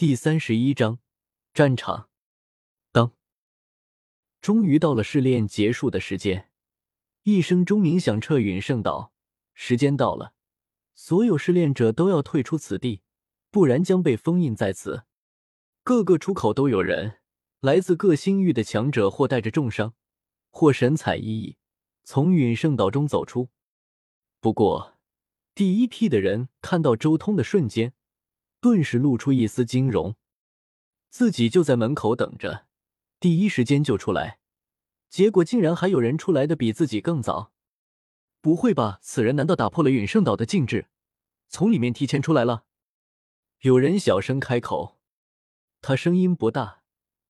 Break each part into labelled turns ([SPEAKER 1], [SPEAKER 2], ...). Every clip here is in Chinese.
[SPEAKER 1] 第三十一章战场。当，终于到了试炼结束的时间，一声钟鸣响彻陨圣岛。时间到了，所有试炼者都要退出此地，不然将被封印在此。各个出口都有人，来自各星域的强者，或带着重伤，或神采奕奕，从陨圣岛中走出。不过，第一批的人看到周通的瞬间。顿时露出一丝惊容，自己就在门口等着，第一时间就出来，结果竟然还有人出来的比自己更早。不会吧？此人难道打破了陨圣岛的禁制，从里面提前出来了？有人小声开口，他声音不大，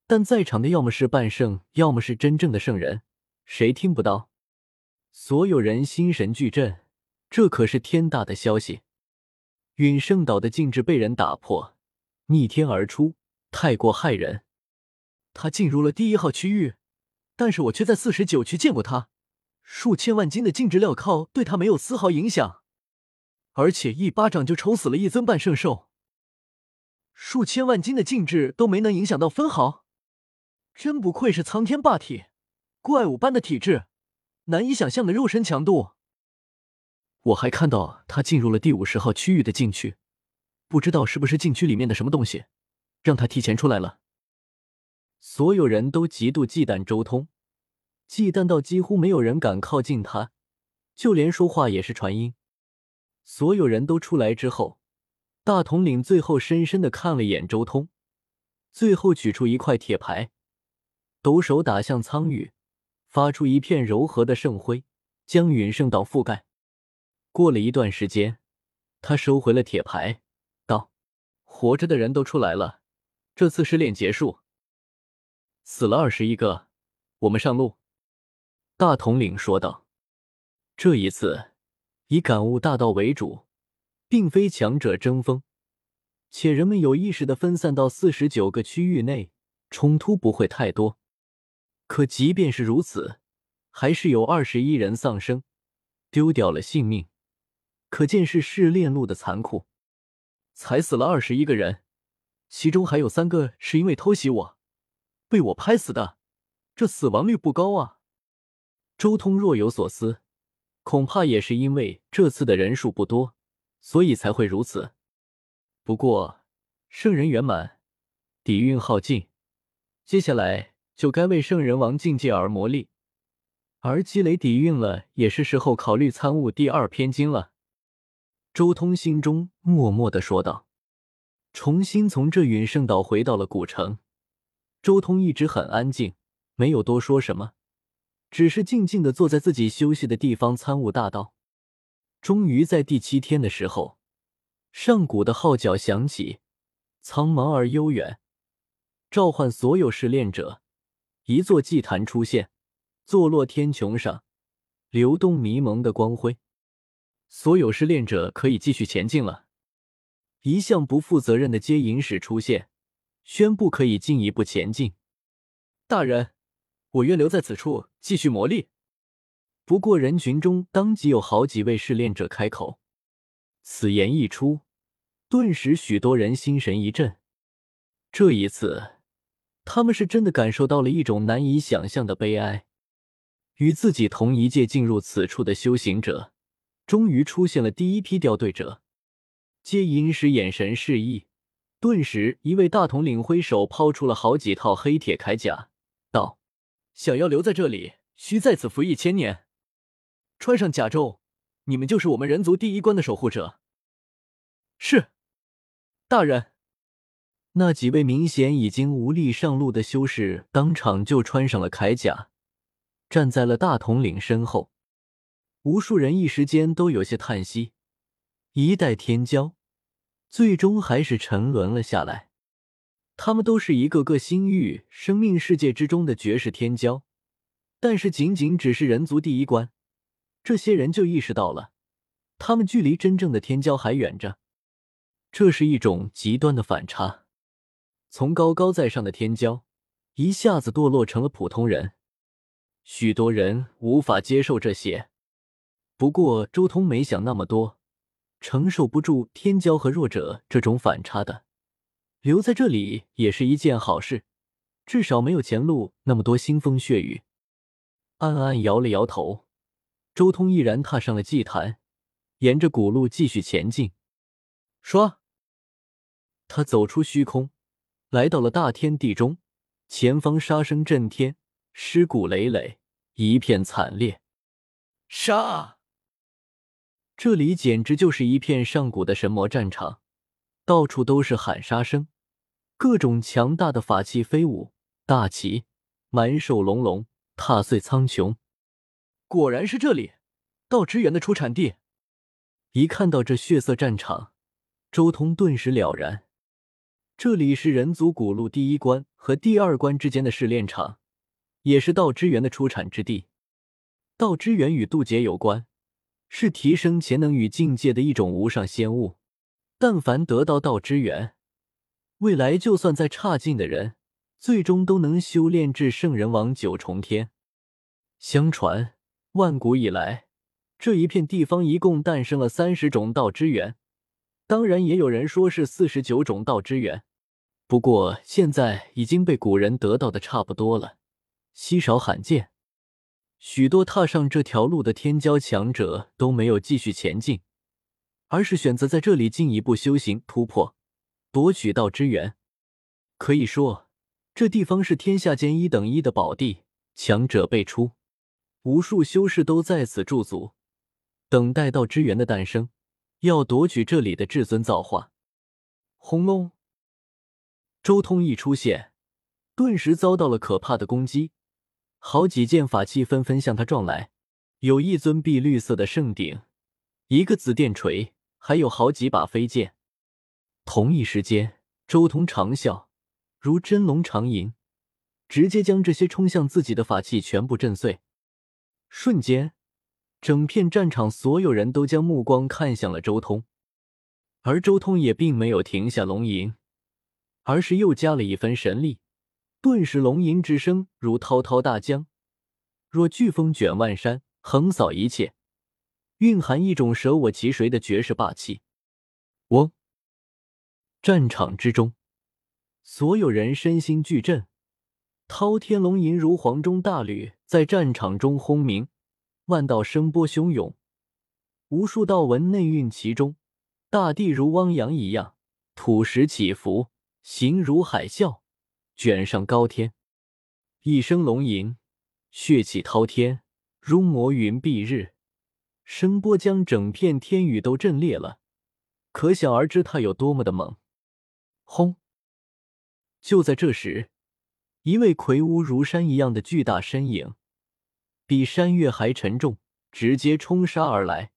[SPEAKER 1] 但在场的要么是半圣，要么是真正的圣人，谁听不到？所有人心神俱震，这可是天大的消息。陨圣岛的禁制被人打破，逆天而出，太过骇人。他进入了第一号区域，但是我却在四十九区见过他。数千万斤的禁制镣铐对他没有丝毫影响，而且一巴掌就抽死了一尊半圣兽。数千万斤的禁制都没能影响到分毫，真不愧是苍天霸体，怪物般的体质，难以想象的肉身强度。我还看到他进入了第五十号区域的禁区，不知道是不是禁区里面的什么东西，让他提前出来了。所有人都极度忌惮周通，忌惮到几乎没有人敢靠近他，就连说话也是传音。所有人都出来之后，大统领最后深深的看了一眼周通，最后取出一块铁牌，抖手打向苍宇，发出一片柔和的圣辉，将陨圣岛覆盖。过了一段时间，他收回了铁牌，道：“活着的人都出来了，这次试炼结束。死了二十一个，我们上路。”大统领说道：“这一次以感悟大道为主，并非强者争锋，且人们有意识的分散到四十九个区域内，冲突不会太多。可即便是如此，还是有二十一人丧生，丢掉了性命。”可见是试炼路的残酷，才死了二十一个人，其中还有三个是因为偷袭我，被我拍死的，这死亡率不高啊。周通若有所思，恐怕也是因为这次的人数不多，所以才会如此。不过圣人圆满，底蕴耗尽，接下来就该为圣人王境界而磨砺，而积累底蕴了，也是时候考虑参悟第二篇经了。周通心中默默的说道：“重新从这陨圣岛回到了古城。”周通一直很安静，没有多说什么，只是静静的坐在自己休息的地方参悟大道。终于在第七天的时候，上古的号角响起，苍茫而悠远，召唤所有试炼者。一座祭坛出现，坐落天穹上，流动迷蒙的光辉。所有试炼者可以继续前进了。一向不负责任的接引使出现，宣布可以进一步前进。大人，我愿留在此处继续磨砺。不过人群中当即有好几位试炼者开口，此言一出，顿时许多人心神一震。这一次，他们是真的感受到了一种难以想象的悲哀。与自己同一届进入此处的修行者。终于出现了第一批掉队者，接引使眼神示意，顿时一位大统领挥手抛出了好几套黑铁铠甲，道：“想要留在这里，需在此服役千年。穿上甲胄，你们就是我们人族第一关的守护者。”是，大人。那几位明显已经无力上路的修士，当场就穿上了铠甲，站在了大统领身后。无数人一时间都有些叹息，一代天骄，最终还是沉沦了下来。他们都是一个个星域生命世界之中的绝世天骄，但是仅仅只是人族第一关，这些人就意识到了，他们距离真正的天骄还远着。这是一种极端的反差，从高高在上的天骄，一下子堕落成了普通人。许多人无法接受这些。不过，周通没想那么多，承受不住天骄和弱者这种反差的，留在这里也是一件好事，至少没有前路那么多腥风血雨。暗暗摇了摇头，周通毅然踏上了祭坛，沿着古路继续前进。说，他走出虚空，来到了大天地中，前方杀声震天，尸骨累累，一片惨烈。
[SPEAKER 2] 杀！
[SPEAKER 1] 这里简直就是一片上古的神魔战场，到处都是喊杀声，各种强大的法器飞舞，大旗满手隆隆。踏碎苍穹，
[SPEAKER 2] 果然是这里，道之源的出产地。
[SPEAKER 1] 一看到这血色战场，周通顿时了然，这里是人族古路第一关和第二关之间的试炼场，也是道之源的出产之地。道之源与渡劫有关，是提升潜能与境界的一种无上仙物。但凡得到道之源，未来就算再差劲的人。最终都能修炼至圣人王九重天。相传，万古以来，这一片地方一共诞生了三十种道之源，当然也有人说是四十九种道之源。不过现在已经被古人得到的差不多了，稀少罕见。许多踏上这条路的天骄强者都没有继续前进，而是选择在这里进一步修行突破，夺取道之源。可以说。这地方是天下间一等一的宝地，强者辈出，无数修士都在此驻足，等待道之源的诞生，要夺取这里的至尊造化。轰隆！周通一出现，顿时遭到了可怕的攻击，好几件法器纷纷向他撞来，有一尊碧绿色的圣鼎，一个紫电锤，还有好几把飞剑。同一时间，周通长啸。如真龙长吟，直接将这些冲向自己的法器全部震碎。瞬间，整片战场所有人都将目光看向了周通，而周通也并没有停下龙吟，而是又加了一分神力。顿时，龙吟之声如滔滔大江，若飓风卷万山，横扫一切，蕴含一种舍我其谁的绝世霸气。嗡！战场之中。所有人身心俱震，滔天龙吟如黄钟大吕，在战场中轰鸣，万道声波汹涌，无数道纹内蕴其中，大地如汪洋一样，土石起伏，形如海啸，卷上高天。一声龙吟，血气滔天，如魔云蔽日，声波将整片天宇都震裂了，可想而知它有多么的猛。轰！就在这时，一位魁梧如山一样的巨大身影，比山岳还沉重，直接冲杀而来，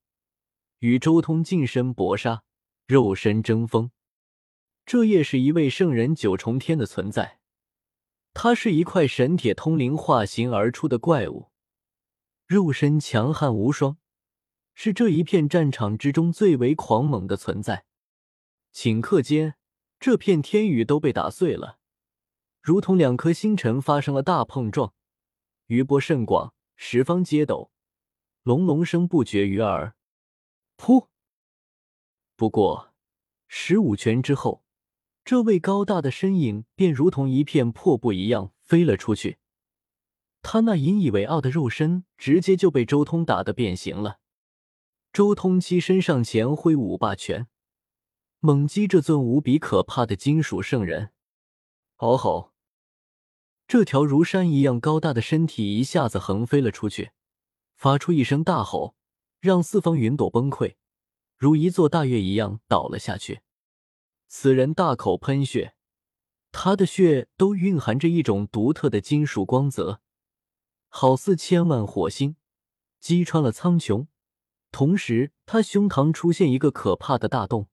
[SPEAKER 1] 与周通近身搏杀，肉身争锋。这也是一位圣人九重天的存在，它是一块神铁通灵化形而出的怪物，肉身强悍无双，是这一片战场之中最为狂猛的存在。顷刻间。这片天宇都被打碎了，如同两颗星辰发生了大碰撞，余波甚广，十方皆抖，隆隆声不绝于耳。噗！不过十五拳之后，这位高大的身影便如同一片破布一样飞了出去，他那引以为傲的肉身直接就被周通打得变形了。周通欺身上前挥舞霸拳。猛击这尊无比可怕的金属圣人！嗷吼！这条如山一样高大的身体一下子横飞了出去，发出一声大吼，让四方云朵崩溃，如一座大岳一样倒了下去。此人大口喷血，他的血都蕴含着一种独特的金属光泽，好似千万火星，击穿了苍穹。同时，他胸膛出现一个可怕的大洞。